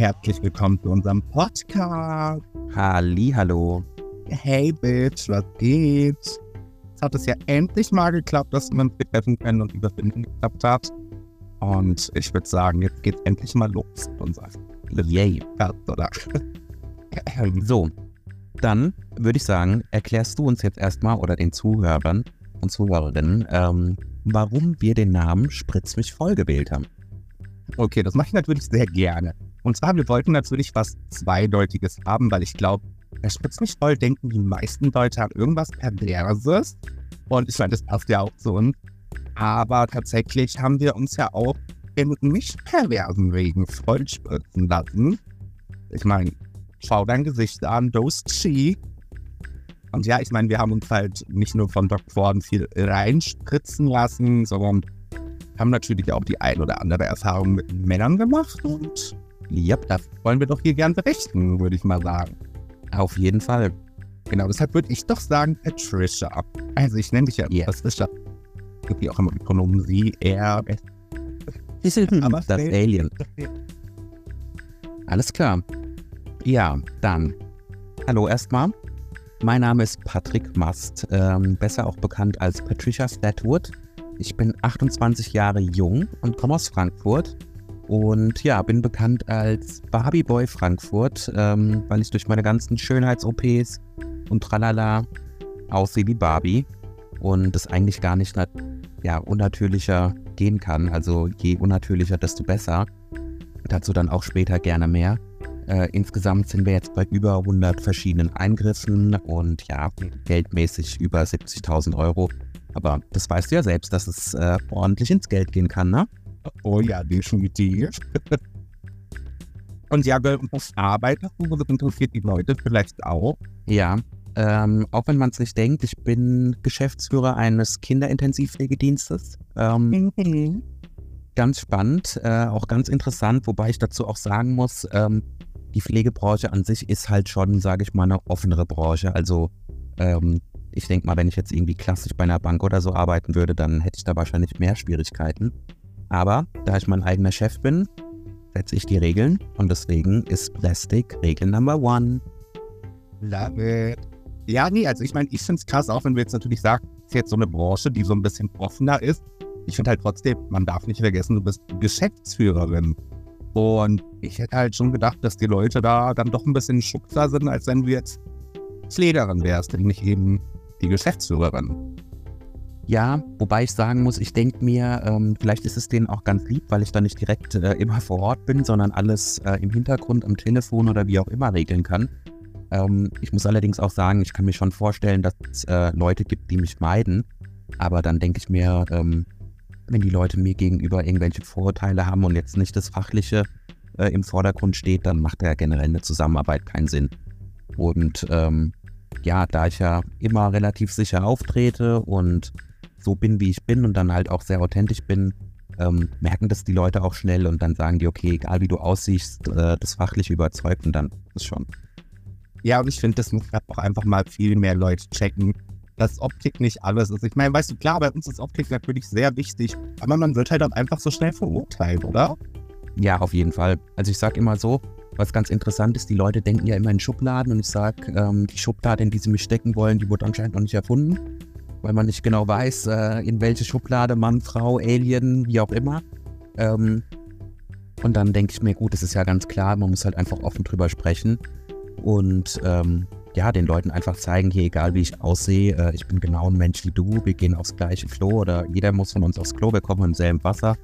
herzlich willkommen zu unserem Podcast. Halli, hallo. Hey Bitch, was geht? Es hat es ja endlich mal geklappt, dass wir uns treffen können und überfinden geklappt hat. Und ich würde sagen, jetzt geht's endlich mal los mit unserem Yay. oder? So, dann würde ich sagen, erklärst du uns jetzt erstmal oder den Zuhörern und Zuhörerinnen, ähm, warum wir den Namen Spritz mich voll gewählt haben. Okay, das mache ich natürlich sehr gerne. Und zwar, wir wollten natürlich was Zweideutiges haben, weil ich glaube, mich voll, denken die meisten Leute an irgendwas Perverses. Und ich meine, das passt ja auch zu uns. Aber tatsächlich haben wir uns ja auch in nicht perversen Wegen vollspritzen lassen. Ich meine, schau dein Gesicht an, those cheek. Und ja, ich meine, wir haben uns halt nicht nur von Dr. Forden viel reinspritzen lassen, sondern haben natürlich auch die ein oder andere Erfahrung mit Männern gemacht. Und ja, das wollen wir doch hier gern berichten, würde ich mal sagen. Auf jeden Fall. Genau, deshalb würde ich doch sagen Patricia. Also ich nenne dich ja Yeah. Patricia. Gibt ja auch immer die Pronomen sie, er. Aber das Alien. Alles klar. Ja, dann. Hallo erstmal. Mein Name ist Patrick Mast, ähm, besser auch bekannt als Patricia Flatwood. Ich bin 28 Jahre jung und komme aus Frankfurt. Und ja, bin bekannt als Barbie Boy Frankfurt, ähm, weil ich durch meine ganzen Schönheits-OPs und tralala aussehe wie Barbie. Und das eigentlich gar nicht ja, unnatürlicher gehen kann. Also je unnatürlicher, desto besser. Dazu dann auch später gerne mehr. Äh, insgesamt sind wir jetzt bei über 100 verschiedenen Eingriffen und ja, geldmäßig über 70.000 Euro. Aber das weißt du ja selbst, dass es äh, ordentlich ins Geld gehen kann, ne? Oh ja, definitiv. Und ja? Das interessiert die Leute vielleicht auch. Ja, ähm, auch wenn man es nicht denkt, ich bin Geschäftsführer eines Kinderintensivpflegedienstes. Ähm, ganz spannend, äh, auch ganz interessant, wobei ich dazu auch sagen muss, ähm, die Pflegebranche an sich ist halt schon, sage ich mal, eine offenere Branche. Also ähm, ich denke mal, wenn ich jetzt irgendwie klassisch bei einer Bank oder so arbeiten würde, dann hätte ich da wahrscheinlich mehr Schwierigkeiten. Aber da ich mein eigener Chef bin, setze ich die Regeln und deswegen ist Plastic Regel Number One. Love it. Ja, nee, also ich meine, ich finde es krass, auch wenn wir jetzt natürlich sagen, es ist jetzt so eine Branche, die so ein bisschen offener ist. Ich finde halt trotzdem, man darf nicht vergessen, du bist Geschäftsführerin. Und ich hätte halt schon gedacht, dass die Leute da dann doch ein bisschen schuckser sind, als wenn du jetzt Pflegerin wärst nicht eben die Geschäftsführerin. Ja, wobei ich sagen muss, ich denke mir, ähm, vielleicht ist es denen auch ganz lieb, weil ich da nicht direkt äh, immer vor Ort bin, sondern alles äh, im Hintergrund am Telefon oder wie auch immer regeln kann. Ähm, ich muss allerdings auch sagen, ich kann mir schon vorstellen, dass es äh, Leute gibt, die mich meiden. Aber dann denke ich mir, ähm, wenn die Leute mir gegenüber irgendwelche Vorurteile haben und jetzt nicht das Fachliche äh, im Vordergrund steht, dann macht ja generell eine Zusammenarbeit keinen Sinn. Und ähm, ja, da ich ja immer relativ sicher auftrete und so bin, wie ich bin und dann halt auch sehr authentisch bin, ähm, merken das die Leute auch schnell und dann sagen die, okay, egal wie du aussiehst, äh, das fachlich überzeugt und dann ist schon. Ja, und ich finde, das muss auch einfach mal viel mehr Leute checken, dass Optik nicht alles ist. Ich meine, weißt du, klar, bei uns ist Optik natürlich sehr wichtig, aber man wird halt dann einfach so schnell verurteilt, oder? Ja, auf jeden Fall. Also ich sag immer so, was ganz interessant ist, die Leute denken ja immer in Schubladen und ich sag, ähm, die Schublade, in die sie mich stecken wollen, die wurde anscheinend noch nicht erfunden, weil man nicht genau weiß, äh, in welche Schublade Mann, Frau, Alien, wie auch immer. Ähm, und dann denke ich mir, gut, es ist ja ganz klar, man muss halt einfach offen drüber sprechen und ähm, ja, den Leuten einfach zeigen, hier, egal wie ich aussehe, äh, ich bin genau ein Mensch wie du, wir gehen aufs gleiche Klo oder jeder muss von uns aufs Klo, wir kommen im selben Wasser.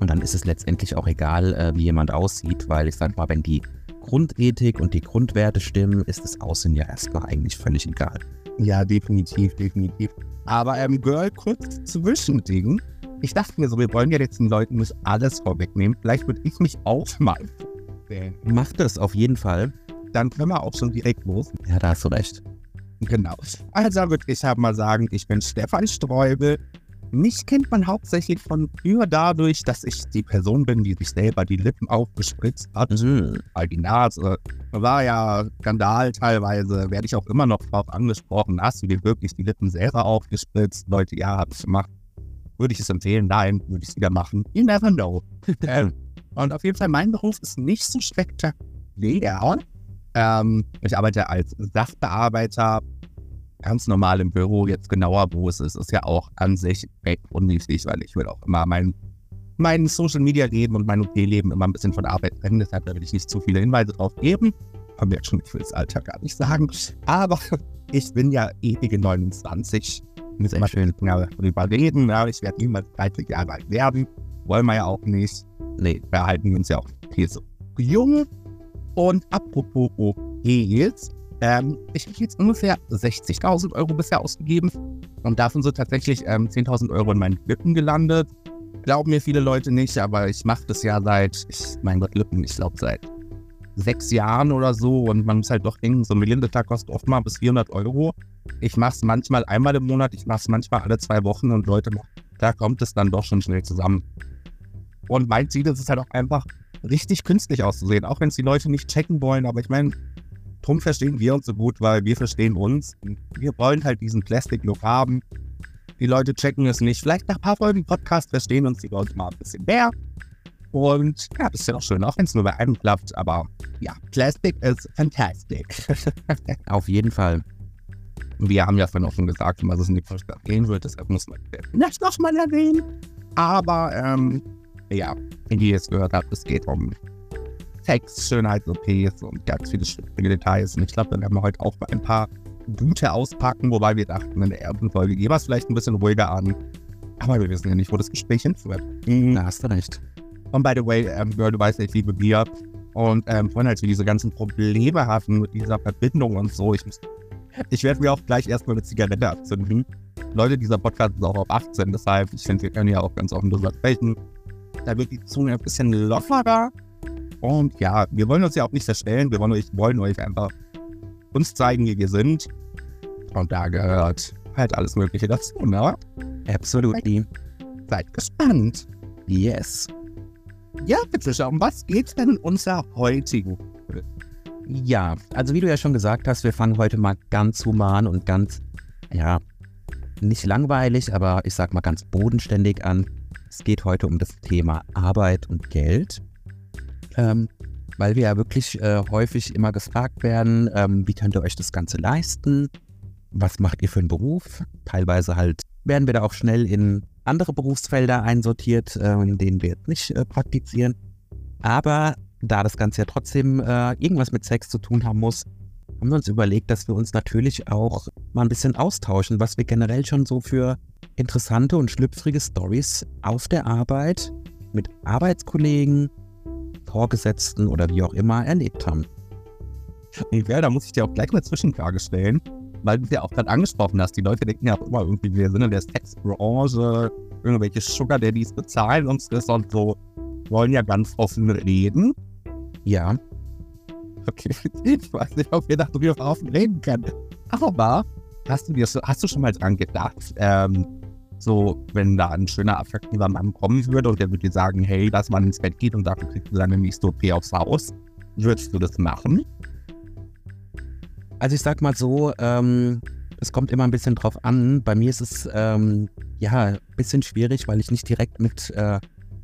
Und dann ist es letztendlich auch egal, äh, wie jemand aussieht, weil ich sag mal, wenn die Grundethik und die Grundwerte stimmen, ist das Aussehen ja erstmal eigentlich völlig egal. Ja, definitiv, definitiv. Aber ähm, Girl, kurz Zwischending. Ich dachte mir so, wir wollen ja jetzt den Leuten nicht alles vorwegnehmen. Vielleicht würde ich mich auch mal. Macht das auf jeden Fall. Dann können wir auch schon direkt los. Ja, da hast du recht. Genau. Also würde ich halt mal sagen, ich bin Stefan Streubel. Mich kennt man hauptsächlich von früher dadurch, dass ich die Person bin, die sich selber die Lippen aufgespritzt hat. Mhm. Weil die Nase war ja Skandal teilweise, werde ich auch immer noch drauf angesprochen. Hast du dir wirklich die Lippen selber aufgespritzt? Leute, ja, habe ich gemacht. Würde ich es empfehlen? Nein, würde ich es wieder machen. You never know. ähm, Und auf jeden Fall, mein Beruf ist nicht so spektakulär. Ähm, ich arbeite als Sachbearbeiter ganz normal im Büro. Jetzt genauer, wo es ist, ist ja auch an sich recht unwichtig, weil ich will auch immer mein, mein Social Media Leben und mein OP-Leben immer ein bisschen von Arbeit trennen. Deshalb will ich nicht zu viele Hinweise drauf geben. Haben wir schon, ich will das Alter gar nicht sagen. Aber ich bin ja ewige 29. Müssen immer schön darüber reden. Ja, ich werde niemals 30 Jahre alt werden. Wollen wir ja auch nicht. Nee, wir halten uns ja auch viel so jung. Und apropos OPs, ähm, ich habe jetzt ungefähr 60.000 Euro bisher ausgegeben und davon sind tatsächlich ähm, 10.000 Euro in meinen Lippen gelandet. Glauben mir viele Leute nicht, aber ich mache das ja seit, ich, mein Gott, Lippen, ich glaube seit sechs Jahren oder so und man muss halt doch denken, so ein Millionen-Tag kostet oft mal bis 400 Euro. Ich mache es manchmal einmal im Monat, ich mache es manchmal alle zwei Wochen und Leute, da kommt es dann doch schon schnell zusammen. Und mein Ziel ist es halt auch einfach, richtig künstlich auszusehen, auch wenn es die Leute nicht checken wollen, aber ich meine, drum verstehen wir uns so gut, weil wir verstehen uns. Wir wollen halt diesen Plastic-Look haben. Die Leute checken es nicht. Vielleicht nach ein paar Folgen Podcast verstehen uns die Leute mal ein bisschen mehr. Und ja, das ist ja auch schön, auch wenn es nur bei einem klappt. Aber ja, Plastic ist fantastic. Auf jeden Fall. Wir haben ja vorhin auch schon gesagt, was es in die Podcast gehen wird. Deshalb muss man das nochmal erwähnen. Aber ähm, ja, wie ihr es gehört habt, es geht um Sex, Schönheits-OPs und ganz viele schwierige Details. Und ich glaube, dann werden wir heute auch mal ein paar gute auspacken, wobei wir dachten, in der ersten Folge gehen wir es vielleicht ein bisschen ruhiger an. Aber wir wissen ja nicht, wo das Gespräch hinführt. Mhm. Da hast du recht. Und by the way, ähm, Girl, du weißt, ich liebe Bier. Und ähm, vorhin, als wir diese ganzen Probleme hatten mit dieser Verbindung und so, ich, ich werde mir auch gleich erstmal eine Zigarette abzünden. Leute, dieser Podcast ist auch auf 18, deshalb, ich finde, wir können ja auch ganz offen drüber sprechen. Da wird die Zunge ein bisschen lockerer. Und ja, wir wollen uns ja auch nicht verstellen. Wir wollen euch, wollen euch einfach uns zeigen, wie wir sind. Und da gehört halt alles Mögliche dazu, ne? Absolutely. Seid gespannt. Yes. Ja, bitte um was geht's denn in unserer heutigen Ja, also wie du ja schon gesagt hast, wir fangen heute mal ganz human und ganz, ja, nicht langweilig, aber ich sag mal ganz bodenständig an. Es geht heute um das Thema Arbeit und Geld, ähm, weil wir ja wirklich äh, häufig immer gefragt werden, ähm, wie könnt ihr euch das Ganze leisten? Was macht ihr für einen Beruf? Teilweise halt werden wir da auch schnell in andere Berufsfelder einsortiert, äh, in denen wir jetzt nicht äh, praktizieren. Aber da das Ganze ja trotzdem äh, irgendwas mit Sex zu tun haben muss, haben wir uns überlegt, dass wir uns natürlich auch mal ein bisschen austauschen, was wir generell schon so für interessante und schlüpfrige Stories auf der Arbeit mit Arbeitskollegen, Vorgesetzten oder wie auch immer erlebt haben. Ja, da muss ich dir auch gleich eine Zwischenfrage stellen, weil du es ja auch gerade angesprochen hast. Die Leute denken ja auch immer irgendwie, wir sind in der Sexbranche, irgendwelche Sugar Daddies bezahlen uns das und so, wollen ja ganz offen reden. Ja. Okay, ich weiß nicht, ob wir darüber offen reden können. Aber hast du dir hast du schon mal dran gedacht, ähm, so, wenn da ein schöner, attraktiver Mann kommen würde und der würde dir sagen, hey, lass mal ins Bett gehen und dafür kriegst du deine nächste OP aufs Haus, würdest du das machen? Also ich sag mal so, ähm, es kommt immer ein bisschen drauf an. Bei mir ist es ähm, ja ein bisschen schwierig, weil ich nicht direkt mit äh,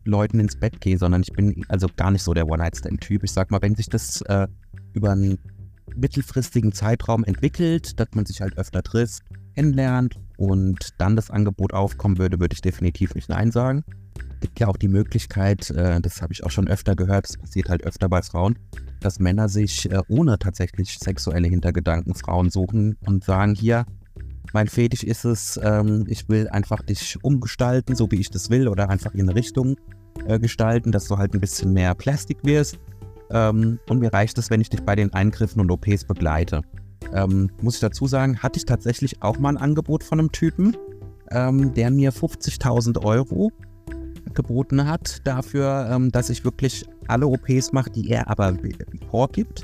Leuten ins Bett gehe, sondern ich bin also gar nicht so der One-Night-Stand-Typ. Ich sag mal, wenn sich das äh, über einen mittelfristigen Zeitraum entwickelt, dass man sich halt öfter trifft, kennenlernt und dann das Angebot aufkommen würde, würde ich definitiv nicht Nein sagen. Es gibt ja auch die Möglichkeit, äh, das habe ich auch schon öfter gehört, das passiert halt öfter bei Frauen, dass Männer sich äh, ohne tatsächlich sexuelle Hintergedanken Frauen suchen und sagen, hier, mein Fetisch ist es, ähm, ich will einfach dich umgestalten, so wie ich das will, oder einfach in Richtung äh, gestalten, dass du halt ein bisschen mehr Plastik wirst. Ähm, und mir reicht es, wenn ich dich bei den Eingriffen und OPs begleite. Ähm, muss ich dazu sagen, hatte ich tatsächlich auch mal ein Angebot von einem Typen, ähm, der mir 50.000 Euro geboten hat dafür, ähm, dass ich wirklich alle OPs mache, die er aber vorgibt.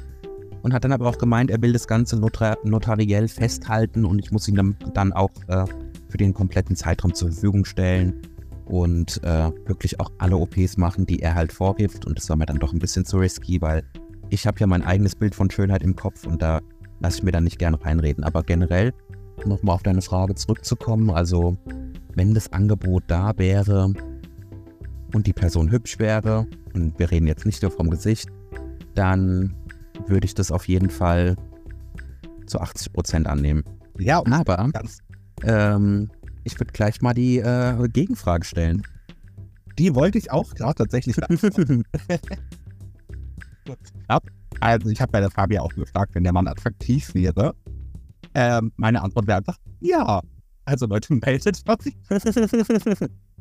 Und hat dann aber auch gemeint, er will das Ganze notar notariell festhalten und ich muss ihn dann, auch äh, für den kompletten Zeitraum zur Verfügung stellen und äh, wirklich auch alle OPs machen, die er halt vorgibt. Und das war mir dann doch ein bisschen zu risky, weil ich habe ja mein eigenes Bild von Schönheit im Kopf und da lasse ich mir dann nicht gerne reinreden. Aber generell, nochmal auf deine Frage zurückzukommen, also wenn das Angebot da wäre und die Person hübsch wäre und wir reden jetzt nicht nur vom Gesicht, dann würde ich das auf jeden Fall zu 80 Prozent annehmen. Ja, Aber ganz, ähm, ich würde gleich mal die äh, Gegenfrage stellen. die wollte ich auch gerade tatsächlich ab. Also ich habe bei der Fabi auch gefragt, wenn der Mann attraktiv wäre. Ähm, meine Antwort wäre einfach ja. Also Leute, meldet euch.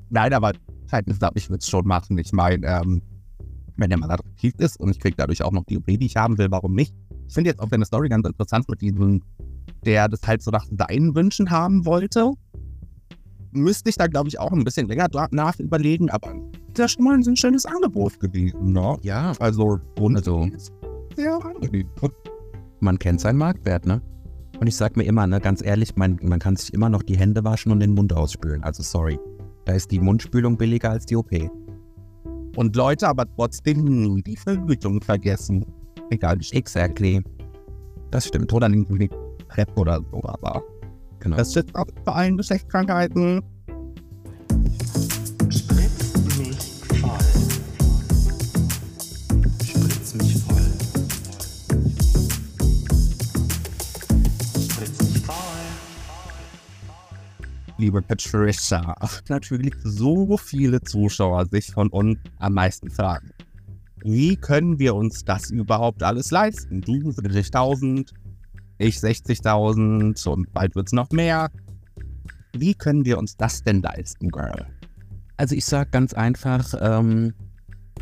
Nein, aber Verhältnis ab, ich würde es schon machen. Ich meine, ähm, wenn der Mann attraktiv ist und ich kriege dadurch auch noch die OP, die ich haben will, warum nicht? Ich finde jetzt auch deine Story ganz interessant mit diesem, der das halt so nach seinen Wünschen haben wollte. Müsste ich da, glaube ich, auch ein bisschen länger nach überlegen, aber das ist schon mal ein schönes Angebot gewesen, ne? Ja, Also, und Also- sehr angenehm. man kennt seinen Marktwert, ne? Und ich sag mir immer, ne, ganz ehrlich, man, man kann sich immer noch die Hände waschen und den Mund ausspülen. Also sorry. Da ist die Mundspülung billiger als die OP. Und Leute aber trotzdem nie die Verhütung vergessen. Egal, wie Exactly. Das stimmt. oder irgendwie PrEP oder so, aber Genau. das ist auch bei allen Geschlechtskrankheiten. Liebe Patricia, natürlich so viele Zuschauer sich von uns am meisten fragen. Wie können wir uns das überhaupt alles leisten? Du 70.000, ich 60.000 und bald wird es noch mehr. Wie können wir uns das denn leisten, Girl? Also ich sag ganz einfach, ähm,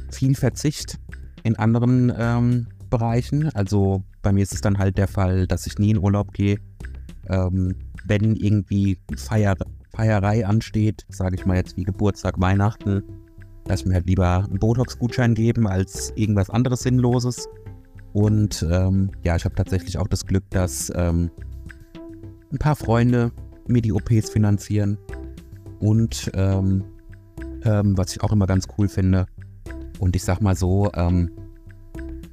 viel Verzicht in anderen ähm, Bereichen. Also bei mir ist es dann halt der Fall, dass ich nie in Urlaub gehe. Ähm, wenn irgendwie Feier, Feierei ansteht, sage ich mal jetzt wie Geburtstag, Weihnachten, ich mir halt lieber einen Botox-Gutschein geben als irgendwas anderes Sinnloses. Und ähm, ja, ich habe tatsächlich auch das Glück, dass ähm, ein paar Freunde mir die OPs finanzieren. Und ähm, ähm, was ich auch immer ganz cool finde. Und ich sag mal so, ähm,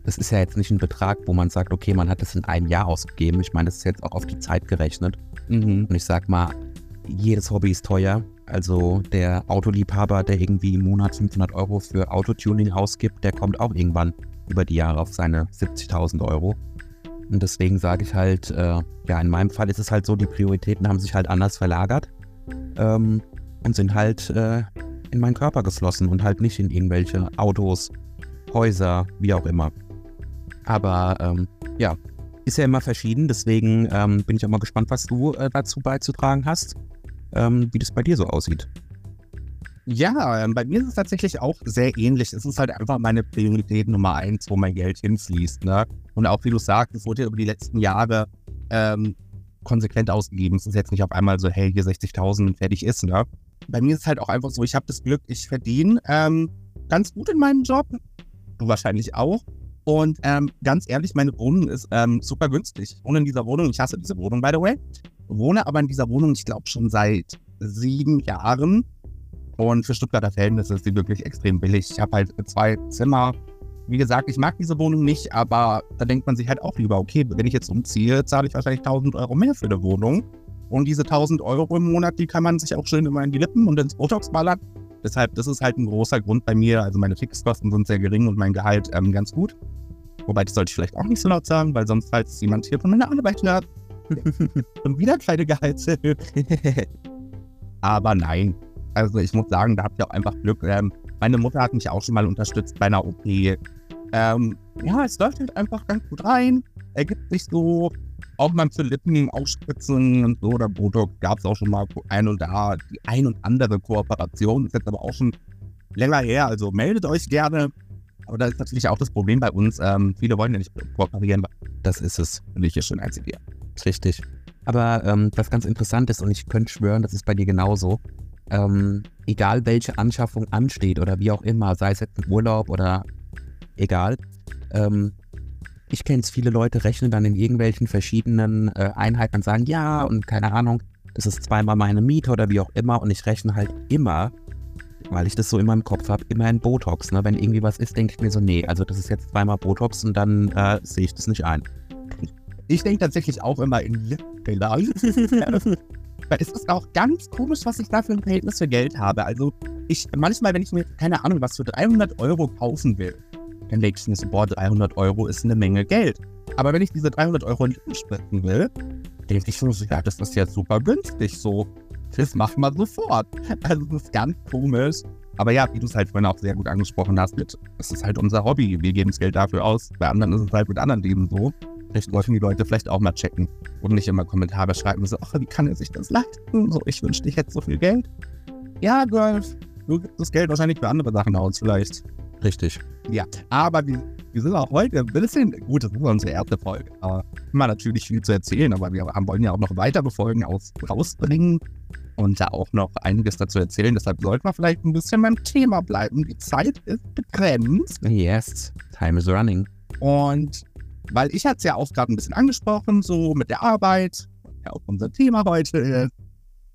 das ist ja jetzt nicht ein Betrag, wo man sagt, okay, man hat es in einem Jahr ausgegeben. Ich meine, das ist jetzt auch auf die Zeit gerechnet. Mhm. Und ich sag mal, jedes Hobby ist teuer. Also der Autoliebhaber, der irgendwie im Monat 500 Euro für Autotuning ausgibt, der kommt auch irgendwann über die Jahre auf seine 70.000 Euro. Und deswegen sage ich halt, äh, ja, in meinem Fall ist es halt so, die Prioritäten haben sich halt anders verlagert ähm, und sind halt äh, in meinen Körper geflossen und halt nicht in irgendwelche Autos, Häuser, wie auch immer. Aber ähm, ja, ist ja immer verschieden, deswegen ähm, bin ich auch mal gespannt, was du äh, dazu beizutragen hast, ähm, wie das bei dir so aussieht. Ja, ähm, bei mir ist es tatsächlich auch sehr ähnlich. Es ist halt einfach meine Priorität Nummer eins, wo mein Geld hinfließt. Ne? Und auch wie du sagst, es wurde ja über die letzten Jahre ähm, konsequent ausgegeben. Es ist jetzt nicht auf einmal so, hey, hier 60.000 fertig ist. Ne? Bei mir ist es halt auch einfach so, ich habe das Glück, ich verdiene ähm, ganz gut in meinem Job. Du wahrscheinlich auch. Und ähm, ganz ehrlich, meine Wohnung ist ähm, super günstig. Ich wohne in dieser Wohnung, ich hasse diese Wohnung, by the way. Wohne aber in dieser Wohnung, ich glaube, schon seit sieben Jahren. Und für Stuttgarter Verhältnisse ist sie wirklich extrem billig. Ich habe halt zwei Zimmer. Wie gesagt, ich mag diese Wohnung nicht, aber da denkt man sich halt auch lieber, okay, wenn ich jetzt umziehe, zahle ich wahrscheinlich 1000 Euro mehr für eine Wohnung. Und diese 1000 Euro im Monat, die kann man sich auch schön immer in die Lippen und ins Botox ballern. Deshalb, das ist halt ein großer Grund bei mir. Also meine Fixkosten sind sehr gering und mein Gehalt ähm, ganz gut. Wobei, das sollte ich vielleicht auch nicht so laut sagen, weil sonst, falls jemand hier von meiner Arbeit hört, und wieder kleine Gehaltshöhe. Aber nein. Also ich muss sagen, da habt ihr auch einfach Glück. Ähm, meine Mutter hat mich auch schon mal unterstützt bei einer OP. Ähm, ja, es läuft halt einfach ganz gut rein. Ergibt sich so. Auch für Lippen ausspritzen und so oder Botox gab es auch schon mal ein und da die ein und andere Kooperation. Ist jetzt aber auch schon länger her. Also meldet euch gerne. Aber da ist natürlich auch das Problem bei uns. Ähm, viele wollen ja nicht kooperieren, Das ist es. weil ich hier schon einzig. Richtig. Aber ähm, was ganz interessant ist, und ich könnte schwören, das ist bei dir genauso, ähm, egal welche Anschaffung ansteht oder wie auch immer, sei es jetzt ein Urlaub oder egal, ähm, ich kenne es, viele Leute rechnen dann in irgendwelchen verschiedenen äh, Einheiten und sagen, ja, und keine Ahnung, das ist zweimal meine Miete oder wie auch immer, und ich rechne halt immer, weil ich das so in meinem Kopf habe, immer in Botox. Ne? Wenn irgendwie was ist, denke ich mir so, nee, also das ist jetzt zweimal Botox und dann äh, sehe ich das nicht ein. Ich denke tatsächlich auch immer in Lippenfiller. Weil es ist auch ganz komisch, was ich da für ein Verhältnis für Geld habe. Also ich, manchmal, wenn ich mir, keine Ahnung, was für 300 Euro kaufen will, dann denke ich mir so, boah, 300 Euro ist eine Menge Geld. Aber wenn ich diese 300 Euro nicht spritzen will, denke ich mir so, ja, das ist jetzt super günstig, so, das machen wir sofort. Also, das ist ganz komisch. Aber ja, wie du es halt vorhin auch sehr gut angesprochen hast, mit, es ist halt unser Hobby, wir geben das Geld dafür aus. Bei anderen ist es halt mit anderen Themen so. Vielleicht wollten die Leute vielleicht auch mal checken und nicht immer Kommentare schreiben, so, ach, wie kann er sich das leisten? So, ich wünschte, ich hätte so viel Geld. Ja, Girl, du gibst das Geld wahrscheinlich für andere Sachen aus, vielleicht. Richtig. Ja, aber wir, wir sind auch heute ein bisschen, gut, das ist unsere erste Folge, aber immer natürlich viel zu erzählen, aber wir haben, wollen ja auch noch weitere Folgen aus, rausbringen und da auch noch einiges dazu erzählen. Deshalb sollten wir vielleicht ein bisschen beim Thema bleiben. Die Zeit ist begrenzt. Yes, time is running. Und weil ich hatte es ja auch gerade ein bisschen angesprochen, so mit der Arbeit, ja auch unser Thema heute ist,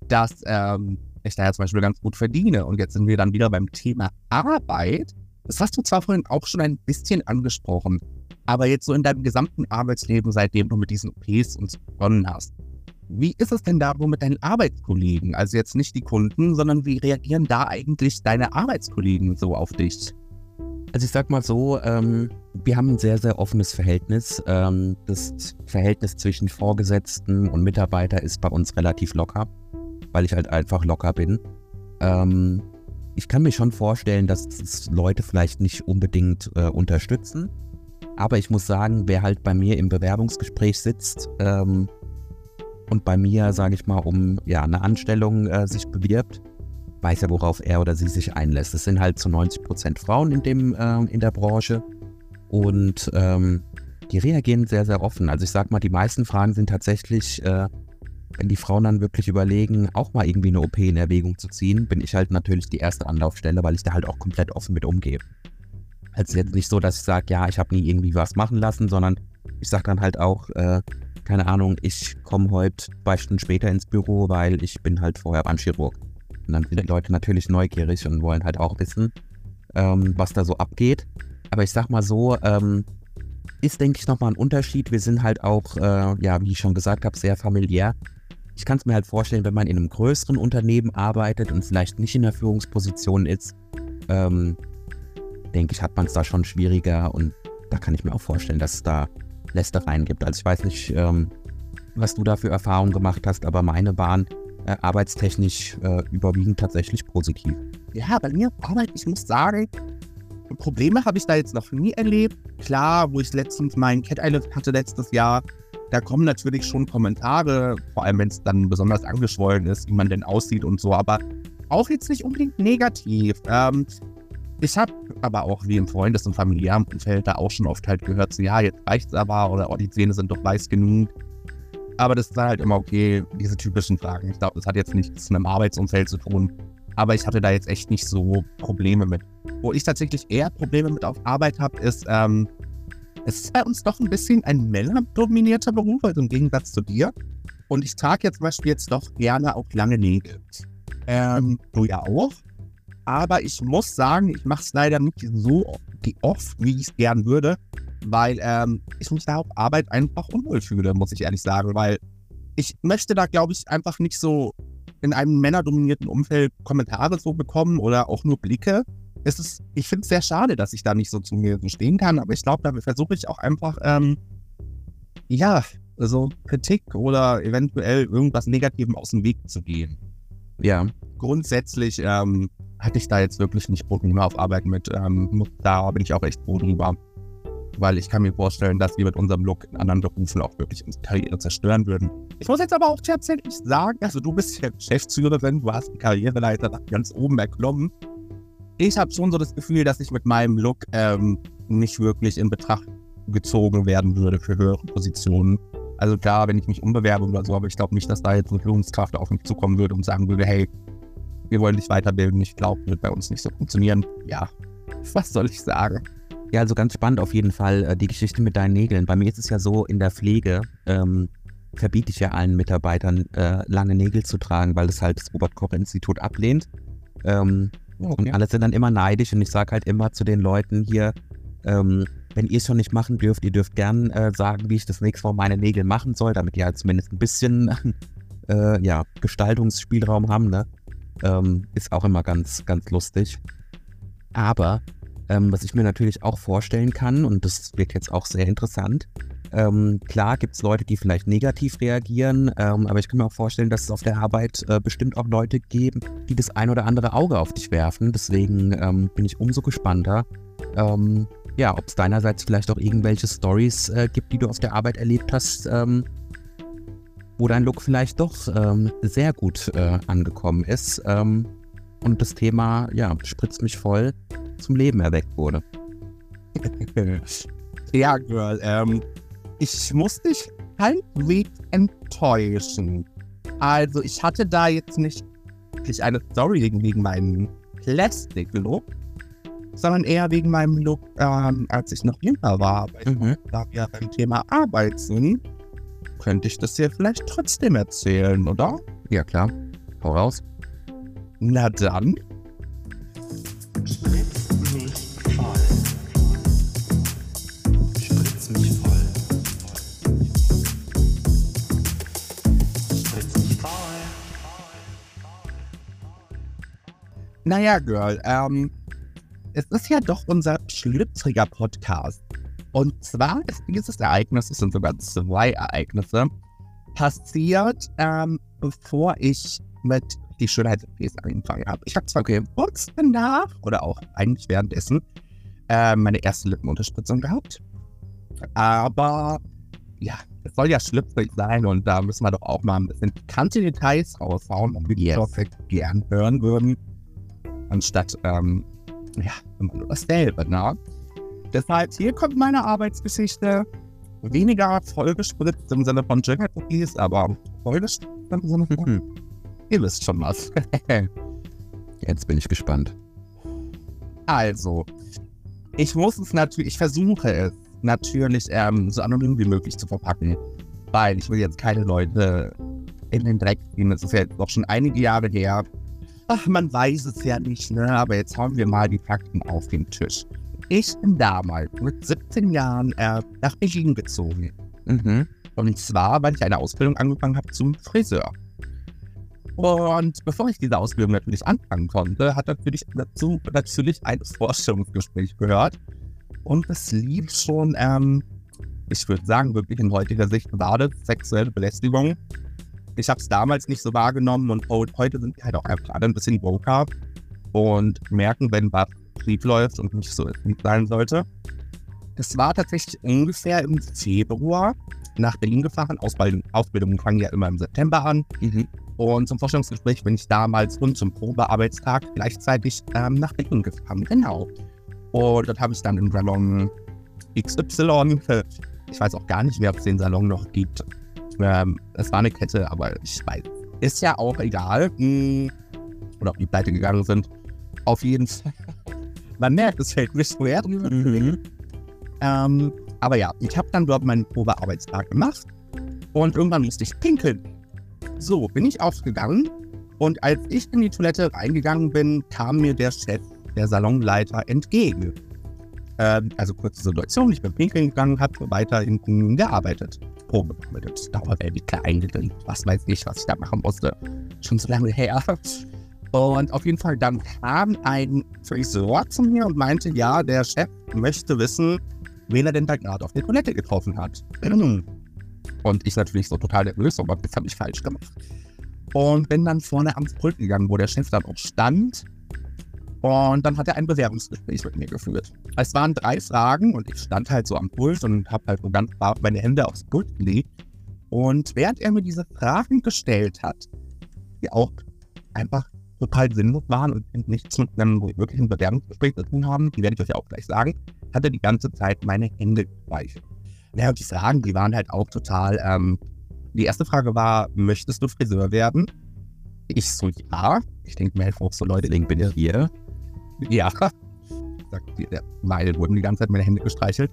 dass ähm, ich da ja zum Beispiel ganz gut verdiene. Und jetzt sind wir dann wieder beim Thema Arbeit. Das hast du zwar vorhin auch schon ein bisschen angesprochen, aber jetzt so in deinem gesamten Arbeitsleben, seitdem du mit diesen OPs und so begonnen hast. Wie ist es denn da wohl mit deinen Arbeitskollegen? Also jetzt nicht die Kunden, sondern wie reagieren da eigentlich deine Arbeitskollegen so auf dich? Also ich sag mal so, ähm, wir haben ein sehr, sehr offenes Verhältnis. Ähm, das Verhältnis zwischen Vorgesetzten und Mitarbeiter ist bei uns relativ locker, weil ich halt einfach locker bin. Ähm, ich kann mir schon vorstellen, dass es Leute vielleicht nicht unbedingt äh, unterstützen. Aber ich muss sagen, wer halt bei mir im Bewerbungsgespräch sitzt ähm, und bei mir, sage ich mal, um ja, eine Anstellung äh, sich bewirbt, weiß ja, worauf er oder sie sich einlässt. Es sind halt zu 90 Prozent Frauen in, dem, äh, in der Branche und ähm, die reagieren sehr, sehr offen. Also ich sag mal, die meisten Fragen sind tatsächlich, äh, wenn die Frauen dann wirklich überlegen, auch mal irgendwie eine OP in Erwägung zu ziehen, bin ich halt natürlich die erste Anlaufstelle, weil ich da halt auch komplett offen mit umgehe. Also jetzt nicht so, dass ich sage, ja, ich habe nie irgendwie was machen lassen, sondern ich sage dann halt auch, äh, keine Ahnung, ich komme heute zwei Stunden später ins Büro, weil ich bin halt vorher beim Chirurg. Und dann sind die Leute natürlich neugierig und wollen halt auch wissen, ähm, was da so abgeht. Aber ich sag mal so, ähm, ist, denke ich, nochmal ein Unterschied. Wir sind halt auch, äh, ja, wie ich schon gesagt habe, sehr familiär. Ich kann es mir halt vorstellen, wenn man in einem größeren Unternehmen arbeitet und vielleicht nicht in der Führungsposition ist, ähm, denke ich, hat man es da schon schwieriger und da kann ich mir auch vorstellen, dass es da Lästereien gibt. Also ich weiß nicht, ähm, was du da für Erfahrungen gemacht hast, aber meine waren äh, arbeitstechnisch äh, überwiegend tatsächlich positiv. Ja, bei mir Arbeit, ich muss sagen, Probleme habe ich da jetzt noch nie erlebt. Klar, wo ich letztens meinen Cat Island hatte letztes Jahr, da kommen natürlich schon Kommentare, vor allem wenn es dann besonders angeschwollen ist, wie man denn aussieht und so, aber auch jetzt nicht unbedingt negativ. Ähm, ich habe aber auch wie im Freundes- und familiären Umfeld da auch schon oft halt gehört, so ja, jetzt reicht's aber oder oh, die Zähne sind doch weiß genug. Aber das ist halt immer okay, diese typischen Fragen. Ich glaube, das hat jetzt nichts mit einem Arbeitsumfeld zu tun. Aber ich hatte da jetzt echt nicht so Probleme mit. Wo ich tatsächlich eher Probleme mit auf Arbeit habe, ist, ähm, es ist bei uns doch ein bisschen ein männerdominierter Beruf, also im Gegensatz zu dir. Und ich trage jetzt zum Beispiel jetzt doch gerne auch lange Nägel. Ähm, du ja auch. Aber ich muss sagen, ich mache es leider nicht so oft, wie ich es gern würde, weil ähm, ich mich da auf Arbeit einfach unwohl fühle, muss ich ehrlich sagen. Weil ich möchte da, glaube ich, einfach nicht so in einem männerdominierten Umfeld Kommentare so bekommen oder auch nur Blicke. Es ist, ich finde es sehr schade, dass ich da nicht so zu mir stehen kann, aber ich glaube, da versuche ich auch einfach, ähm, ja, so Kritik oder eventuell irgendwas Negativem aus dem Weg zu gehen. Ja. Grundsätzlich ähm, hatte ich da jetzt wirklich nicht Probleme auf Arbeit mit. Ähm, da bin ich auch echt froh drüber. Weil ich kann mir vorstellen, dass wir mit unserem Look in anderen Berufen auch wirklich unsere Karriere zerstören würden. Ich muss jetzt aber auch tatsächlich sagen, also du bist ja Geschäftsführerin, du hast die Karriereleiter ganz oben erklommen. Ich habe schon so das Gefühl, dass ich mit meinem Look ähm, nicht wirklich in Betracht gezogen werden würde für höhere Positionen. Also klar, wenn ich mich umbewerbe oder so, aber ich glaube nicht, dass da jetzt eine Führungskraft auf mich zukommen würde und sagen würde, hey, wir wollen dich weiterbilden. Ich glaube, wird bei uns nicht so funktionieren. Ja, was soll ich sagen? Ja, also ganz spannend auf jeden Fall äh, die Geschichte mit deinen Nägeln. Bei mir ist es ja so, in der Pflege ähm, verbiete ich ja allen Mitarbeitern, äh, lange Nägel zu tragen, weil das halt das Robert-Koch-Institut ablehnt. Ähm, okay. Und alle sind dann immer neidisch und ich sage halt immer zu den Leuten hier, ähm, wenn ihr es schon nicht machen dürft, ihr dürft gern äh, sagen, wie ich das nächste Mal meine Nägel machen soll, damit ihr halt zumindest ein bisschen äh, ja, Gestaltungsspielraum haben. Ne? Ähm, ist auch immer ganz, ganz lustig. Aber ähm, was ich mir natürlich auch vorstellen kann, und das wird jetzt auch sehr interessant, ähm, klar gibt es Leute, die vielleicht negativ reagieren, ähm, aber ich kann mir auch vorstellen, dass es auf der Arbeit äh, bestimmt auch Leute geben, die das ein oder andere Auge auf dich werfen. Deswegen ähm, bin ich umso gespannter, ähm, ja, ob es deinerseits vielleicht auch irgendwelche Stories äh, gibt, die du auf der Arbeit erlebt hast, ähm, wo dein Look vielleicht doch ähm, sehr gut äh, angekommen ist und das Thema, ja, spritzt mich voll zum Leben erweckt wurde. ja, Girl, ähm, ich muss dich halbwegs enttäuschen. Also, ich hatte da jetzt nicht wirklich eine Story wegen meinem Plastic-Look, sondern eher wegen meinem Look, ähm, als ich noch jünger war. Aber mhm. da wir beim Thema Arbeit sind, könnte ich das dir vielleicht trotzdem erzählen, oder? Ja, klar. Hau raus. Na dann. Naja, Girl, ähm, es ist ja doch unser schlüpfriger Podcast. Und zwar ist dieses Ereignis, es sind sogar zwei Ereignisse, passiert, ähm, bevor ich mit die Schönheits-OPs angefangen habe. Ich habe zwar kurz danach oder auch eigentlich währenddessen äh, meine erste Lippenunterstützung gehabt, aber ja, es soll ja schlüpfrig sein und da müssen wir doch auch mal ein bisschen bekannte Details raushauen, die wir yes. gern hören würden anstatt ähm, ja, immer nur dasselbe. Ne? Deshalb, hier kommt meine Arbeitsgeschichte. Weniger vollgespritzt im Sinne von Jigger Cookies, aber vollgespritzt im Sinne von. Mhm. Ihr wisst schon was. Jetzt bin ich gespannt. Also, ich muss es natürlich, ich versuche es natürlich ähm, so anonym wie möglich zu verpacken, weil ich will jetzt keine Leute in den Dreck ziehen. Es ist ja jetzt doch schon einige Jahre her, Ach, man weiß es ja nicht, ne? aber jetzt haben wir mal die Fakten auf den Tisch. Ich bin damals mit 17 Jahren äh, nach Berlin gezogen. Mhm. Und zwar, weil ich eine Ausbildung angefangen habe zum Friseur. Und bevor ich diese Ausbildung natürlich anfangen konnte, hat natürlich dazu natürlich ein Vorstellungsgespräch gehört. Und es lief schon, ähm, ich würde sagen, wirklich in heutiger Sicht war das sexuelle Belästigung ich habe es damals nicht so wahrgenommen und heute sind wir halt auch einfach alle ein bisschen woker und merken, wenn was schief läuft und nicht so sein sollte. Es war tatsächlich ungefähr im Februar nach Berlin gefahren. Ausbildung, Ausbildungen fangen ja immer im September an. Mhm. Und zum Vorstellungsgespräch bin ich damals und zum Probearbeitstag gleichzeitig ähm, nach Berlin gefahren. Genau. Und dort habe ich dann im Salon XY, ich weiß auch gar nicht mehr, ob es den Salon noch gibt, ähm, es war eine Kette, aber ich weiß. Ist ja auch egal. Hm, oder ob die pleite gegangen sind. Auf jeden Fall. Man merkt, es fällt mir schwer drüber. Mhm. Ähm, aber ja, ich habe dann dort meinen Probearbeitstag gemacht und irgendwann musste ich pinkeln. So, bin ich aufgegangen und als ich in die Toilette reingegangen bin, kam mir der Chef, der Salonleiter, entgegen. Ähm, also kurze Situation, ich bin pinkeln gegangen, habe weiter hinten gearbeitet. Probe mit Dauerweltlicher eingebildet. Was weiß ich, was ich da machen musste. Schon so lange her. Und auf jeden Fall, dann kam ein Friseur zu mir und meinte, ja, der Chef möchte wissen, wen er denn da gerade auf der Toilette getroffen hat. Und ich natürlich so total nervös, aber das habe ich falsch gemacht. Und bin dann vorne ans Pult gegangen, wo der Chef dann auch stand und dann hat er ein Bewerbungsgespräch mit mir geführt. Es waren drei Fragen und ich stand halt so am Pult und habe halt so ganz brav meine Hände aufs Pult gelegt. Und während er mir diese Fragen gestellt hat, die auch einfach total sinnlos waren und nichts mit einem wirklichen Bewerbungsgespräch zu tun haben, die werde ich euch auch gleich sagen, hat er die ganze Zeit meine Hände gestreichelt. Naja, und die Fragen, die waren halt auch total, ähm, die erste Frage war, möchtest du Friseur werden? Ich so, ja. Ich denke mir halt auch so, Leute, deswegen bin ich hier. Ja. Weil wurden die ganze Zeit meine Hände gestreichelt.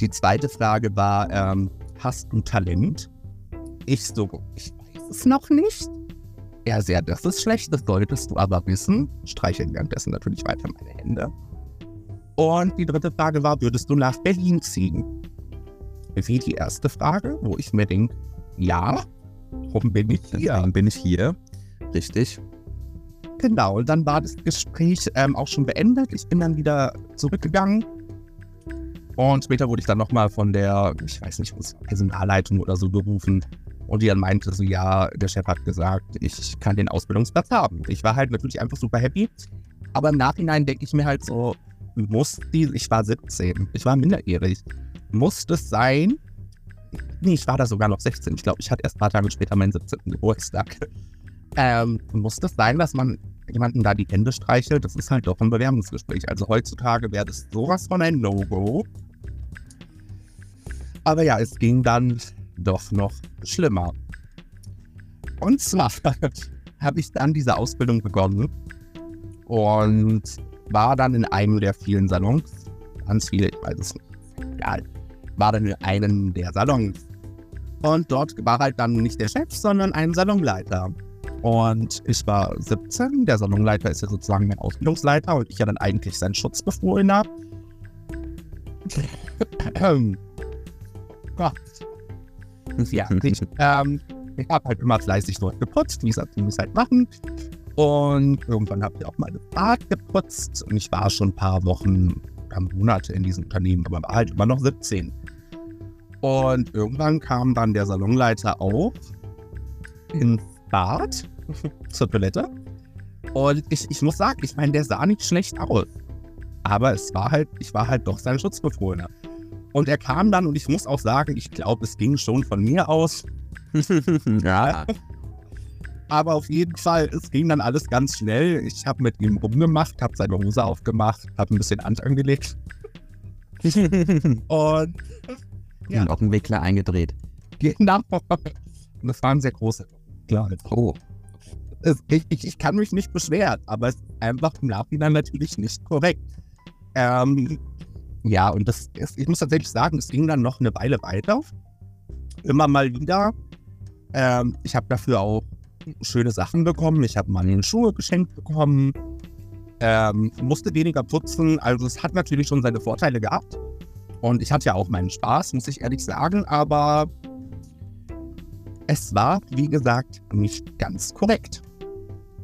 Die zweite Frage war, ähm, hast du Talent? Ich so, ich weiß es noch nicht. Er sehr, das ist schlecht, das solltest du aber wissen. Streicheln währenddessen natürlich weiter meine Hände. Und die dritte Frage war, würdest du nach Berlin ziehen? Wie die erste Frage, wo ich mir denke, ja, warum bin ich hier? Warum bin ich hier? Richtig. Genau, und dann war das Gespräch ähm, auch schon beendet. Ich bin dann wieder zurückgegangen. Und später wurde ich dann nochmal von der, ich weiß nicht, Personalleitung oder so gerufen. Und die dann meinte so, ja, der Chef hat gesagt, ich kann den Ausbildungsplatz haben. Ich war halt natürlich einfach super happy. Aber im Nachhinein denke ich mir halt so, muss die, ich war 17, ich war minderjährig. Muss das sein? Nee, ich war da sogar noch 16. Ich glaube, ich hatte erst ein paar Tage später meinen 17. Geburtstag. Ähm, muss das sein, dass man jemanden da die Hände streichelt? Das ist halt doch ein Bewerbungsgespräch. Also heutzutage wäre das sowas von ein No-Go. Aber ja, es ging dann doch noch schlimmer. Und zwar habe ich dann diese Ausbildung begonnen und war dann in einem der vielen Salons, ganz viele, ich weiß es nicht, egal, war dann in einem der Salons. Und dort war halt dann nicht der Chef, sondern ein Salonleiter. Und ich war 17, der Salonleiter ist ja sozusagen mein Ausbildungsleiter und ich ja dann eigentlich sein Schutzbefohlener. Gott. Ja, ich, ähm, ich habe halt immer fleißig dort geputzt, wie gesagt, muss halt machen. Und irgendwann habe ich auch meine Bad geputzt und ich war schon ein paar Wochen, ein paar Monate in diesem Unternehmen, aber war halt immer noch 17. Und irgendwann kam dann der Salonleiter auf ins Bad zur Toilette. Und ich, ich muss sagen, ich meine, der sah nicht schlecht aus. Aber es war halt, ich war halt doch sein Schutzbefohlener. Und er kam dann und ich muss auch sagen, ich glaube, es ging schon von mir aus. ja. Aber auf jeden Fall, es ging dann alles ganz schnell. Ich habe mit ihm rumgemacht, habe seine Hose aufgemacht, habe ein bisschen Hand angelegt. und ja. Den Lockenwickler eingedreht. Genau. Und das waren sehr große Klar. Oh. Ich, ich, ich, kann mich nicht beschweren, aber es ist einfach im Nachhinein natürlich nicht korrekt. Ähm, ja, und das ist, ich muss tatsächlich sagen, es ging dann noch eine Weile weiter. Immer mal wieder. Ähm, ich habe dafür auch schöne Sachen bekommen. Ich habe meine Schuhe geschenkt bekommen. Ähm, musste weniger putzen. Also es hat natürlich schon seine Vorteile gehabt. Und ich hatte ja auch meinen Spaß, muss ich ehrlich sagen. Aber es war, wie gesagt, nicht ganz korrekt.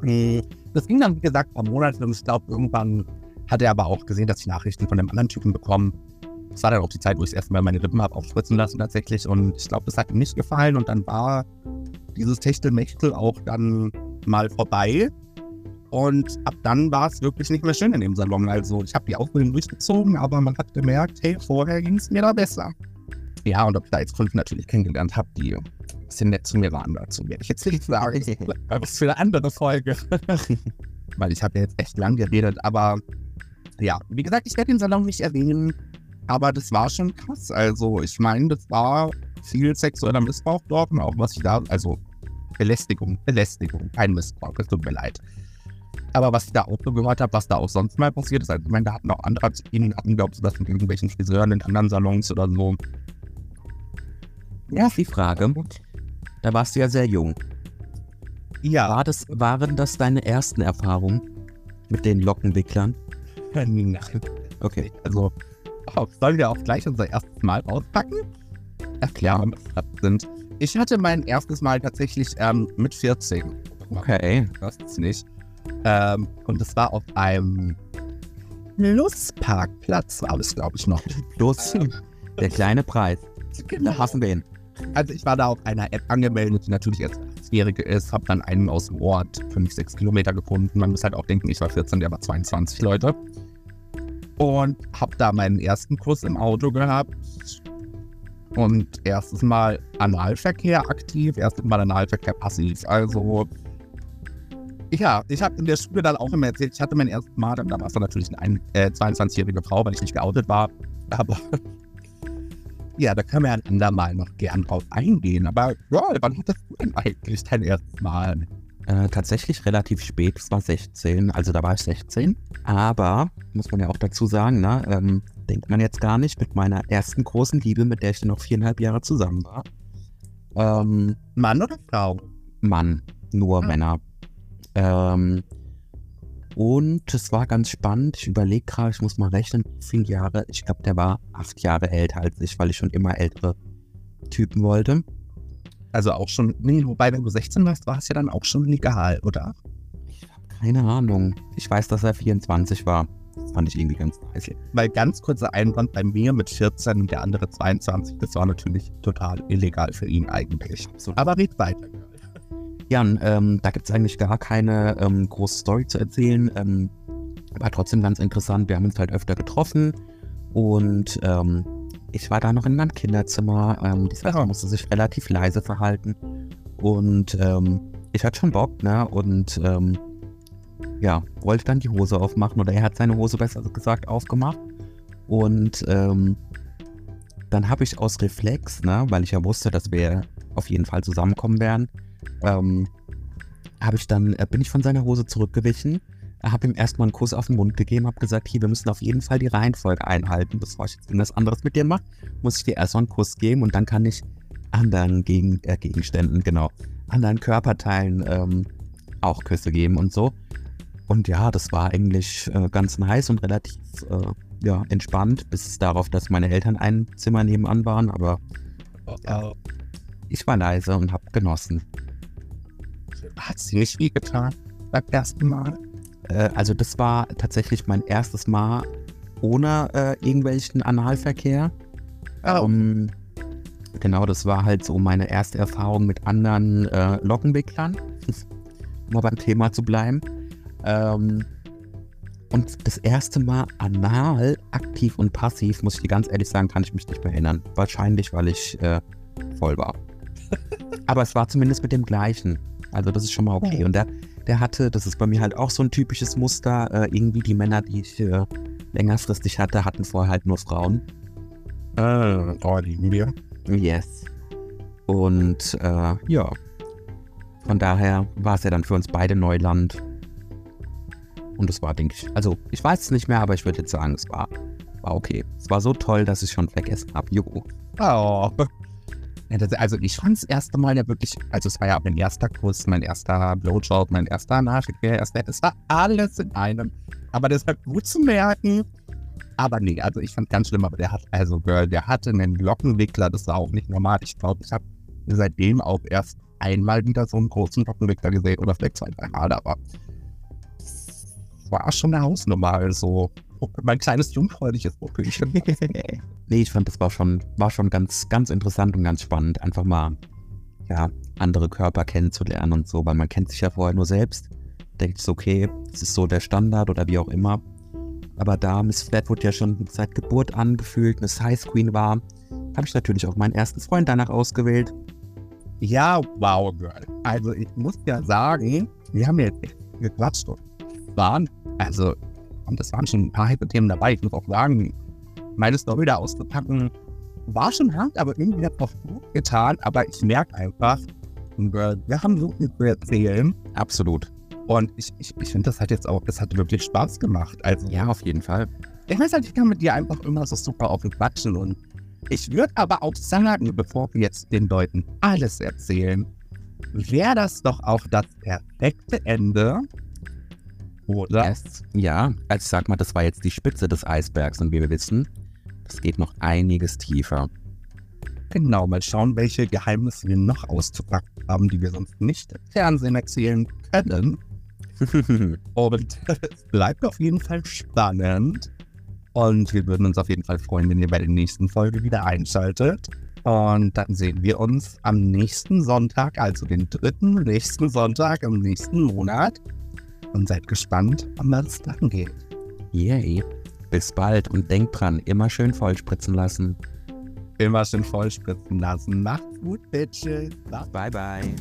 Hm, das ging dann, wie gesagt, ein paar Monate und ich glaube, irgendwann hat er aber auch gesehen, dass ich Nachrichten von einem anderen Typen bekomme. Das war dann auch die Zeit, wo ich das erste Mal meine Lippen habe aufspritzen lassen tatsächlich. Und ich glaube, das hat ihm nicht gefallen. Und dann war dieses Techtelmechtel auch dann mal vorbei. Und ab dann war es wirklich nicht mehr schön in dem Salon. Also ich habe die Ausbildung durchgezogen, aber man hat gemerkt, hey, vorher ging es mir da besser. Ja, und ob ich da jetzt Kunden natürlich kennengelernt habe, die bisschen nett zu mir waren, dazu werde ich jetzt nicht sagen. Das ist für eine andere Folge. Weil ich habe ja jetzt echt lang geredet, aber ja, wie gesagt, ich werde den Salon nicht erwähnen, aber das war schon krass. Also, ich meine, das war viel sexueller Missbrauch dort und auch was ich da, also Belästigung, Belästigung, kein Missbrauch, es tut mir leid. Aber was ich da auch so gehört habe, was da auch sonst mal passiert ist, also ich meine, da hatten auch andere Artikel, hatten, glaube ich, das in irgendwelchen Friseuren in anderen Salons oder so. Ja, die Frage. Da warst du ja sehr jung. Ja. War das, waren das deine ersten Erfahrungen mit den Lockenwicklern? Nein. Okay, also oh, sollen wir auch gleich unser erstes Mal auspacken? Erklären, was das sind. Ich hatte mein erstes Mal tatsächlich ähm, mit 14. Okay. Das ist nicht. Ähm, und das war auf einem Flussparkplatz, war das, glaube ich, noch. Fluss. Der kleine Preis. Genau. Da hassen wir ihn. Also ich war da auf einer App angemeldet, die natürlich jetzt 8-Jährige ist, habe dann einen aus dem Ort 5, 6 Kilometer gefunden. Man muss halt auch denken, ich war 14, der war 22 Leute. Und habe da meinen ersten Kurs im Auto gehabt. Und erstes Mal Analverkehr aktiv, erstes Mal Analverkehr passiv. Also ja, ich habe in der Schule dann auch immer erzählt, ich hatte mein erstes Mal, da war es dann natürlich eine äh, 22-jährige Frau, weil ich nicht geoutet war. Aber ja, da können wir ein andermal noch gern drauf eingehen. Aber ja, wann hattest du denn eigentlich dein erstes Mal? Äh, tatsächlich relativ spät, es war 16, also da war ich 16. Aber, muss man ja auch dazu sagen, ne, ähm, denkt man jetzt gar nicht, mit meiner ersten großen Liebe, mit der ich dann noch viereinhalb Jahre zusammen war. Ähm, Mann oder Frau? Mann, nur Ah. Männer. Ähm, und es war ganz spannend. Ich überlege gerade, ich muss mal rechnen, viele Jahre. Ich glaube, der war acht Jahre älter als ich, weil ich schon immer ältere Typen wollte. Also auch schon, nee, wobei, wenn du 16 warst, war es ja dann auch schon legal, oder? Ich habe Keine Ahnung. Ich weiß, dass er 24 war. Das fand ich irgendwie ganz nice. Weil ganz kurzer Einwand bei mir mit 14 und der andere 22, das war natürlich total illegal für ihn eigentlich. Absolut. Aber red weiter. Jan, ähm, da gibt es eigentlich gar keine ähm, große Story zu erzählen. Ähm, war trotzdem ganz interessant. Wir haben uns halt öfter getroffen und ähm, ich war da noch in meinem Kinderzimmer. Ähm, die Sache musste sich relativ leise verhalten und ähm, ich hatte schon Bock, ne? Und ähm, ja, wollte dann die Hose aufmachen oder er hat seine Hose besser gesagt aufgemacht und ähm, dann habe ich aus Reflex, ne, weil ich ja wusste, dass wir auf jeden Fall zusammenkommen werden, ähm, habe ich dann, äh, bin ich von seiner Hose zurückgewichen, habe ihm erstmal einen Kuss auf den Mund gegeben, habe gesagt, hier, wir müssen auf jeden Fall die Reihenfolge einhalten, bevor ich jetzt irgendwas anderes mit dir mache, muss ich dir erstmal einen Kuss geben und dann kann ich anderen Gegen äh, Gegenständen, genau, anderen Körperteilen ähm, auch Küsse geben und so. Und ja, das war eigentlich äh, ganz nice und relativ äh, ja, entspannt, bis darauf, dass meine Eltern ein Zimmer nebenan waren, aber Ja. ich war leise und habe genossen. Hat sie nicht viel getan beim ersten Mal? Äh, also das war tatsächlich mein erstes Mal ohne äh, irgendwelchen Analverkehr. Oh. Ähm, genau, das war halt so meine erste Erfahrung mit anderen äh, Lockenwicklern, um mal beim Thema zu bleiben. Ähm, und das erste Mal anal, aktiv und passiv, muss ich dir ganz ehrlich sagen, kann ich mich nicht mehr erinnern. Wahrscheinlich, weil ich äh, voll war. Aber es war zumindest mit dem gleichen. Also das ist schon mal okay. Und der, der hatte, das ist bei mir halt auch so ein typisches Muster, äh, irgendwie die Männer, die ich äh, längerfristig hatte, hatten vorher halt nur Frauen. Äh, oh, lieben wir. Yes. Und äh, ja, von daher war es ja dann für uns beide Neuland. Und es war, denke ich, also ich weiß es nicht mehr, aber ich würde jetzt sagen, es war, war okay. Es war so toll, dass ich schon vergessen habe. Jo. Oh. Also ich fand das erste Mal ja wirklich, also es war ja mein erster Kuss, mein erster Blowjob, mein erster Nachrichtwehr, erster, es war alles in einem. Aber das war gut zu merken. Aber nee, also ich fand ganz schlimm, aber der hat, also Girl, der hatte einen Glockenwickler, das war auch nicht normal. Ich glaube, ich habe seitdem auch erst einmal wieder so einen großen Glockenwickler gesehen oder vielleicht zwei, drei Mal, aber es war schon eine Hausnummer, also mein kleines jungfräuliches Popöchen. Nee, ich fand, das war schon, war schon ganz, ganz interessant und ganz spannend, einfach mal, ja, andere Körper kennenzulernen und so, weil man kennt sich ja vorher nur selbst. Denkt okay, das ist so der Standard oder wie auch immer. Aber da Miss Flatwood ja schon seit Geburt an gefühlt eine Size Queen war, habe ich natürlich auch meinen ersten Freund danach ausgewählt. Ja, wow, Girl. Also ich muss ja sagen, wir haben jetzt gequatscht und es waren, also, und das waren schon ein paar heiße Themen dabei. Ich muss auch sagen, meine Story da auszupacken, war schon hart, aber irgendwie hat es auch gut getan. Aber ich merke einfach, wir haben so viel zu erzählen. Absolut. Und ich, ich, ich finde, das hat jetzt auch, das hat wirklich Spaß gemacht. Also, Ja, auf jeden Fall. ich weiß halt, ich kann mit dir einfach immer so super offen quatschen und ich würde aber auch sagen, bevor wir jetzt den Leuten alles erzählen, wäre das doch auch das perfekte Ende. Oder? Yes. Ja, also ich sag mal, das war jetzt die Spitze des Eisbergs und wie wir wissen, das geht noch einiges tiefer. Genau, mal schauen, welche Geheimnisse wir noch auszupacken haben, die wir sonst nicht im Fernsehen erzählen können. Und es bleibt auf jeden Fall spannend. Und wir würden uns auf jeden Fall freuen, wenn ihr bei der nächsten Folge wieder einschaltet. Und dann sehen wir uns am nächsten Sonntag, also den dritten nächsten Sonntag im nächsten Monat. Und seid gespannt, wann es dann geht. Yay. Bis bald und denkt dran, immer schön vollspritzen lassen. Immer schön vollspritzen lassen. Macht's gut, Bitches. Bye bye.